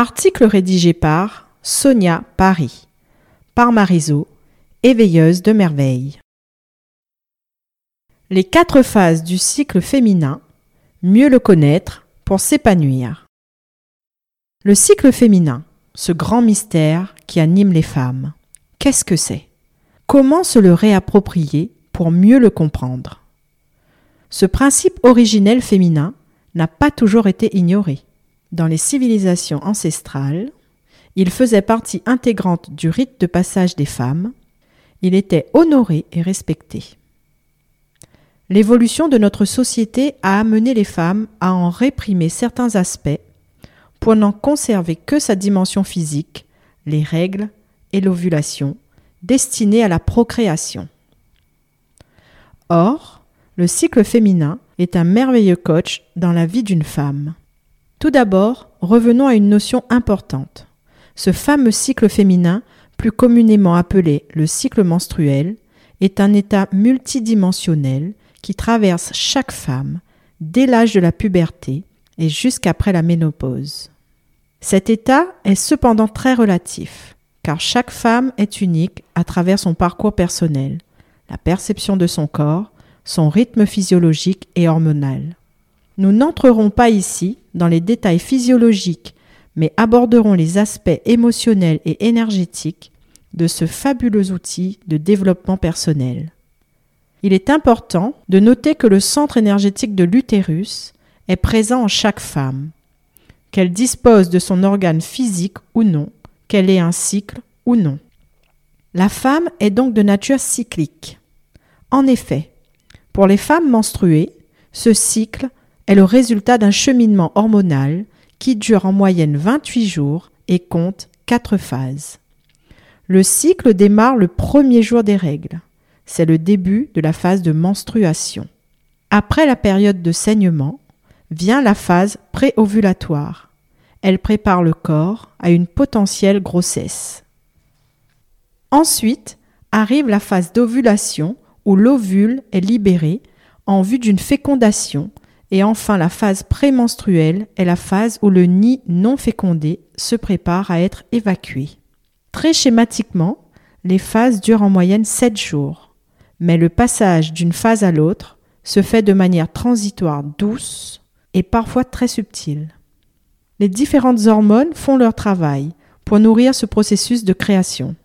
Article rédigé par Sonia Paris, par Marizo, éveilleuse de merveille. Les quatre phases du cycle féminin, mieux le connaître pour s'épanouir. Le cycle féminin, ce grand mystère qui anime les femmes, qu'est-ce que c'est? Comment se le réapproprier pour mieux le comprendre? Ce principe originel féminin n'a pas toujours été ignoré. Dans les civilisations ancestrales, il faisait partie intégrante du rite de passage des femmes, il était honoré et respecté. L'évolution de notre société a amené les femmes à en réprimer certains aspects pour n'en conserver que sa dimension physique, les règles et l'ovulation, destinées à la procréation. Or, le cycle féminin est un merveilleux coach dans la vie d'une femme. Tout d'abord, revenons à une notion importante. Ce fameux cycle féminin, plus communément appelé le cycle menstruel, est un état multidimensionnel qui traverse chaque femme dès l'âge de la puberté et jusqu'après la ménopause. Cet état est cependant très relatif, car chaque femme est unique à travers son parcours personnel, la perception de son corps, son rythme physiologique et hormonal. Nous n'entrerons pas ici dans les détails physiologiques, mais aborderons les aspects émotionnels et énergétiques de ce fabuleux outil de développement personnel. Il est important de noter que le centre énergétique de l'utérus est présent en chaque femme, qu'elle dispose de son organe physique ou non, qu'elle ait un cycle ou non. La femme est donc de nature cyclique. En effet, pour les femmes menstruées, ce cycle est le résultat d'un cheminement hormonal qui dure en moyenne 28 jours et compte 4 phases. Le cycle démarre le premier jour des règles. C'est le début de la phase de menstruation. Après la période de saignement, vient la phase préovulatoire. Elle prépare le corps à une potentielle grossesse. Ensuite arrive la phase d'ovulation où l'ovule est libéré en vue d'une fécondation et enfin, la phase prémenstruelle est la phase où le nid non fécondé se prépare à être évacué. Très schématiquement, les phases durent en moyenne 7 jours, mais le passage d'une phase à l'autre se fait de manière transitoire douce et parfois très subtile. Les différentes hormones font leur travail pour nourrir ce processus de création.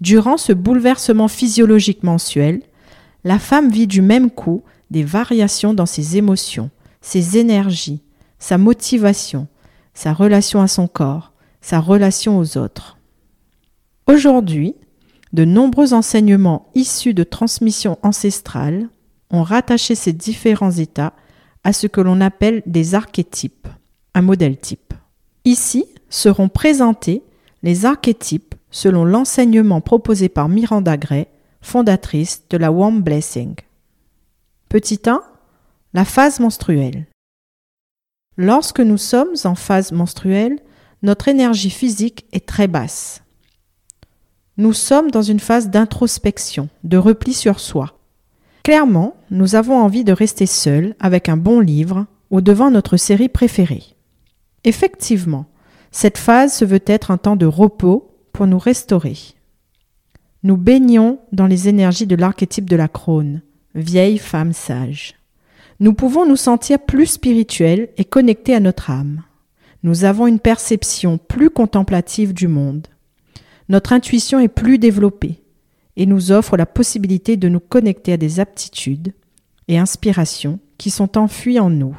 Durant ce bouleversement physiologique mensuel, la femme vit du même coup des variations dans ses émotions, ses énergies, sa motivation, sa relation à son corps, sa relation aux autres. Aujourd'hui, de nombreux enseignements issus de transmissions ancestrales ont rattaché ces différents états à ce que l'on appelle des archétypes, un modèle type. Ici seront présentés les archétypes selon l'enseignement proposé par Miranda Gray, fondatrice de la Warm Blessing. Petit 1, la phase menstruelle. Lorsque nous sommes en phase menstruelle, notre énergie physique est très basse. Nous sommes dans une phase d'introspection, de repli sur soi. Clairement, nous avons envie de rester seuls avec un bon livre ou devant notre série préférée. Effectivement, cette phase se veut être un temps de repos pour nous restaurer. Nous baignons dans les énergies de l'archétype de la crône, vieille femme sage nous pouvons nous sentir plus spirituels et connectés à notre âme. Nous avons une perception plus contemplative du monde. Notre intuition est plus développée et nous offre la possibilité de nous connecter à des aptitudes et inspirations qui sont enfuies en nous.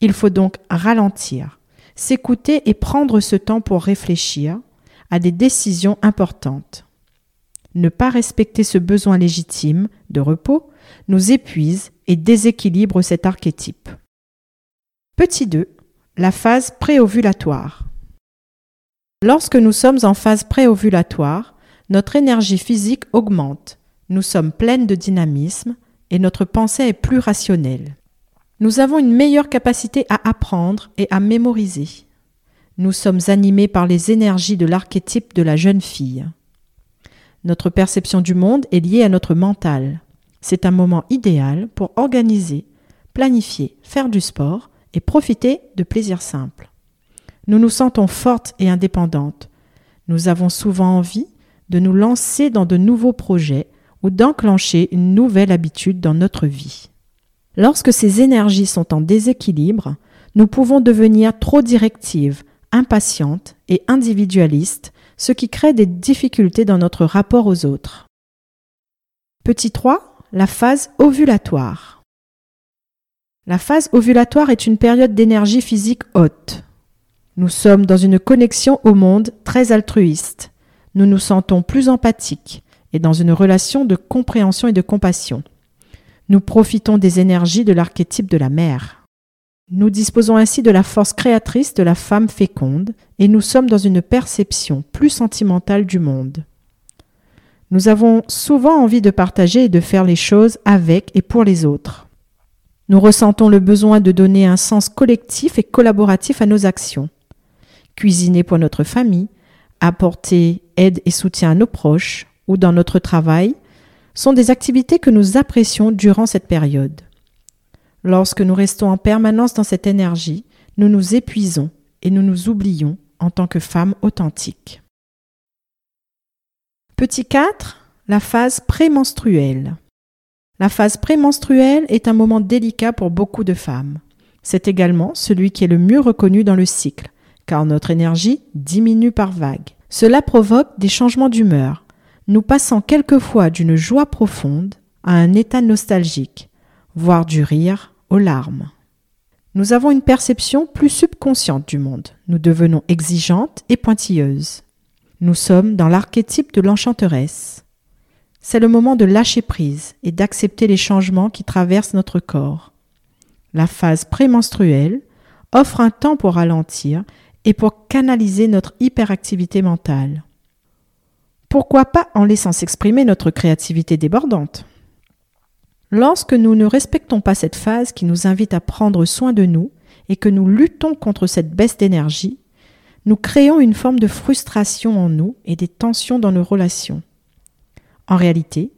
Il faut donc ralentir, s'écouter et prendre ce temps pour réfléchir à des décisions importantes. Ne pas respecter ce besoin légitime de repos nous épuise et déséquilibre cet archétype. Petit 2. La phase préovulatoire. Lorsque nous sommes en phase préovulatoire, notre énergie physique augmente, nous sommes pleines de dynamisme et notre pensée est plus rationnelle. Nous avons une meilleure capacité à apprendre et à mémoriser. Nous sommes animés par les énergies de l'archétype de la jeune fille. Notre perception du monde est liée à notre mental. C'est un moment idéal pour organiser, planifier, faire du sport et profiter de plaisirs simples. Nous nous sentons fortes et indépendantes. Nous avons souvent envie de nous lancer dans de nouveaux projets ou d'enclencher une nouvelle habitude dans notre vie. Lorsque ces énergies sont en déséquilibre, nous pouvons devenir trop directives, impatientes et individualistes, ce qui crée des difficultés dans notre rapport aux autres. Petit 3, la phase ovulatoire. La phase ovulatoire est une période d'énergie physique haute. Nous sommes dans une connexion au monde très altruiste. Nous nous sentons plus empathiques et dans une relation de compréhension et de compassion. Nous profitons des énergies de l'archétype de la mère. Nous disposons ainsi de la force créatrice de la femme féconde et nous sommes dans une perception plus sentimentale du monde. Nous avons souvent envie de partager et de faire les choses avec et pour les autres. Nous ressentons le besoin de donner un sens collectif et collaboratif à nos actions. Cuisiner pour notre famille, apporter aide et soutien à nos proches ou dans notre travail sont des activités que nous apprécions durant cette période. Lorsque nous restons en permanence dans cette énergie, nous nous épuisons et nous nous oublions en tant que femmes authentiques. Petit 4, la phase prémenstruelle. La phase prémenstruelle est un moment délicat pour beaucoup de femmes. C'est également celui qui est le mieux reconnu dans le cycle, car notre énergie diminue par vagues. Cela provoque des changements d'humeur, nous passant quelquefois d'une joie profonde à un état nostalgique, voire du rire aux larmes. Nous avons une perception plus subconsciente du monde. Nous devenons exigeantes et pointilleuses. Nous sommes dans l'archétype de l'enchanteresse. C'est le moment de lâcher prise et d'accepter les changements qui traversent notre corps. La phase prémenstruelle offre un temps pour ralentir et pour canaliser notre hyperactivité mentale. Pourquoi pas en laissant s'exprimer notre créativité débordante? Lorsque nous ne respectons pas cette phase qui nous invite à prendre soin de nous et que nous luttons contre cette baisse d'énergie, nous créons une forme de frustration en nous et des tensions dans nos relations. En réalité,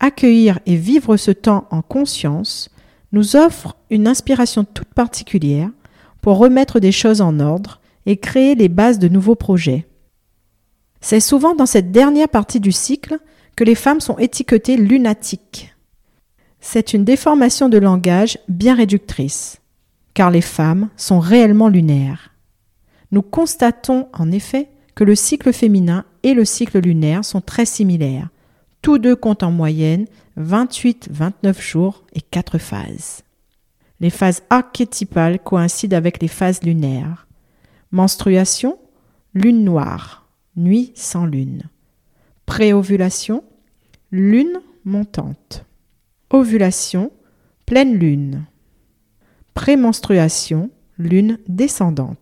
accueillir et vivre ce temps en conscience nous offre une inspiration toute particulière pour remettre des choses en ordre et créer les bases de nouveaux projets. C'est souvent dans cette dernière partie du cycle que les femmes sont étiquetées lunatiques. C'est une déformation de langage bien réductrice, car les femmes sont réellement lunaires. Nous constatons en effet que le cycle féminin et le cycle lunaire sont très similaires. Tous deux comptent en moyenne 28-29 jours et 4 phases. Les phases archétypales coïncident avec les phases lunaires. Menstruation, lune noire, nuit sans lune. Préovulation, lune montante. Ovulation, pleine lune. Prémenstruation, lune descendante.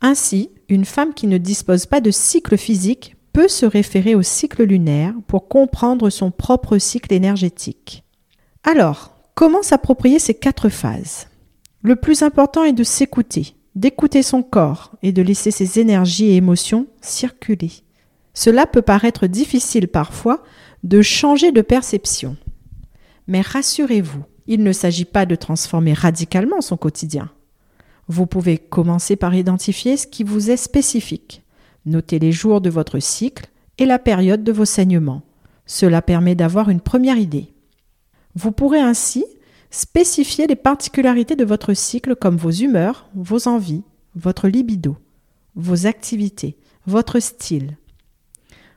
Ainsi, une femme qui ne dispose pas de cycle physique peut se référer au cycle lunaire pour comprendre son propre cycle énergétique. Alors, comment s'approprier ces quatre phases? Le plus important est de s'écouter, d'écouter son corps et de laisser ses énergies et émotions circuler. Cela peut paraître difficile parfois de changer de perception. Mais rassurez-vous, il ne s'agit pas de transformer radicalement son quotidien. Vous pouvez commencer par identifier ce qui vous est spécifique. Notez les jours de votre cycle et la période de vos saignements. Cela permet d'avoir une première idée. Vous pourrez ainsi spécifier les particularités de votre cycle comme vos humeurs, vos envies, votre libido, vos activités, votre style.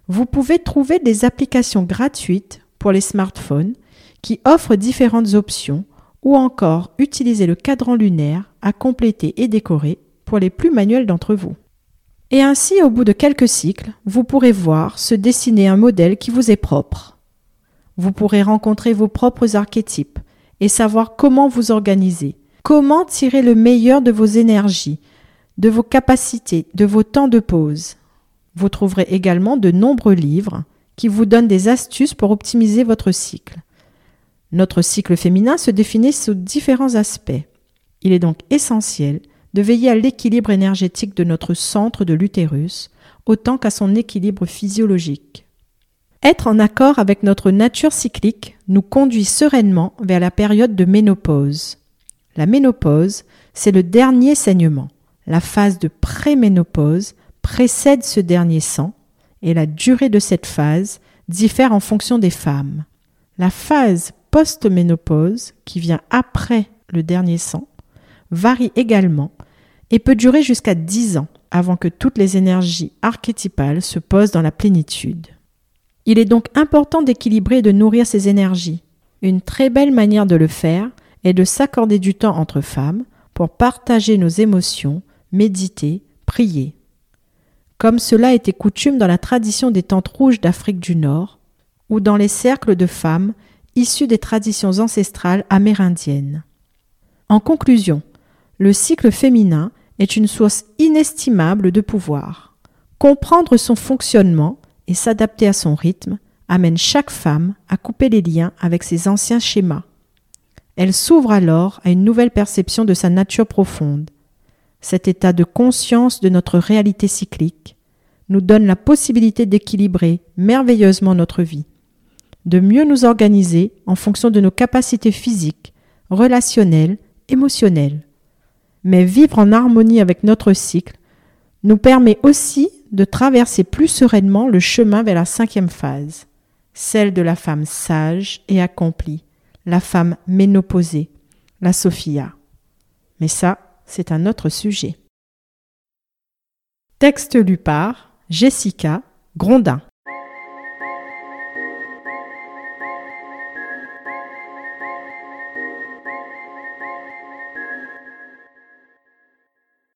Vous pouvez trouver des applications gratuites pour les smartphones qui offrent différentes options ou encore utiliser le cadran lunaire à compléter et décorer pour les plus manuels d'entre vous. Et ainsi, au bout de quelques cycles, vous pourrez voir se dessiner un modèle qui vous est propre. Vous pourrez rencontrer vos propres archétypes et savoir comment vous organiser, comment tirer le meilleur de vos énergies, de vos capacités, de vos temps de pause. Vous trouverez également de nombreux livres qui vous donnent des astuces pour optimiser votre cycle. Notre cycle féminin se définit sous différents aspects. Il est donc essentiel de veiller à l'équilibre énergétique de notre centre de l'utérus autant qu'à son équilibre physiologique. Être en accord avec notre nature cyclique nous conduit sereinement vers la période de ménopause. La ménopause, c'est le dernier saignement, La phase de préménopause précède ce dernier sang et la durée de cette phase diffère en fonction des femmes. La phase post-ménopause, qui vient après le dernier sang, varie également et peut durer jusqu'à 10 ans avant que toutes les énergies archétypales se posent dans la plénitude. Il est donc important d'équilibrer et de nourrir ces énergies. Une très belle manière de le faire est de s'accorder du temps entre femmes pour partager nos émotions, méditer, prier. Comme cela était coutume dans la tradition des tentes rouges d'Afrique du Nord, ou dans les cercles de femmes issus des traditions ancestrales amérindiennes. En conclusion, le cycle féminin est une source inestimable de pouvoir. Comprendre son fonctionnement et s'adapter à son rythme amène chaque femme à couper les liens avec ses anciens schémas. Elle s'ouvre alors à une nouvelle perception de sa nature profonde. Cet état de conscience de notre réalité cyclique nous donne la possibilité d'équilibrer merveilleusement notre vie, de mieux nous organiser en fonction de nos capacités physiques, relationnelles, émotionnelles. Mais vivre en harmonie avec notre cycle nous permet aussi de traverser plus sereinement le chemin vers la cinquième phase, celle de la femme sage et accomplie, la femme ménopausée, la Sophia. Mais ça, c'est un autre sujet. Texte lu par Jessica Grondin.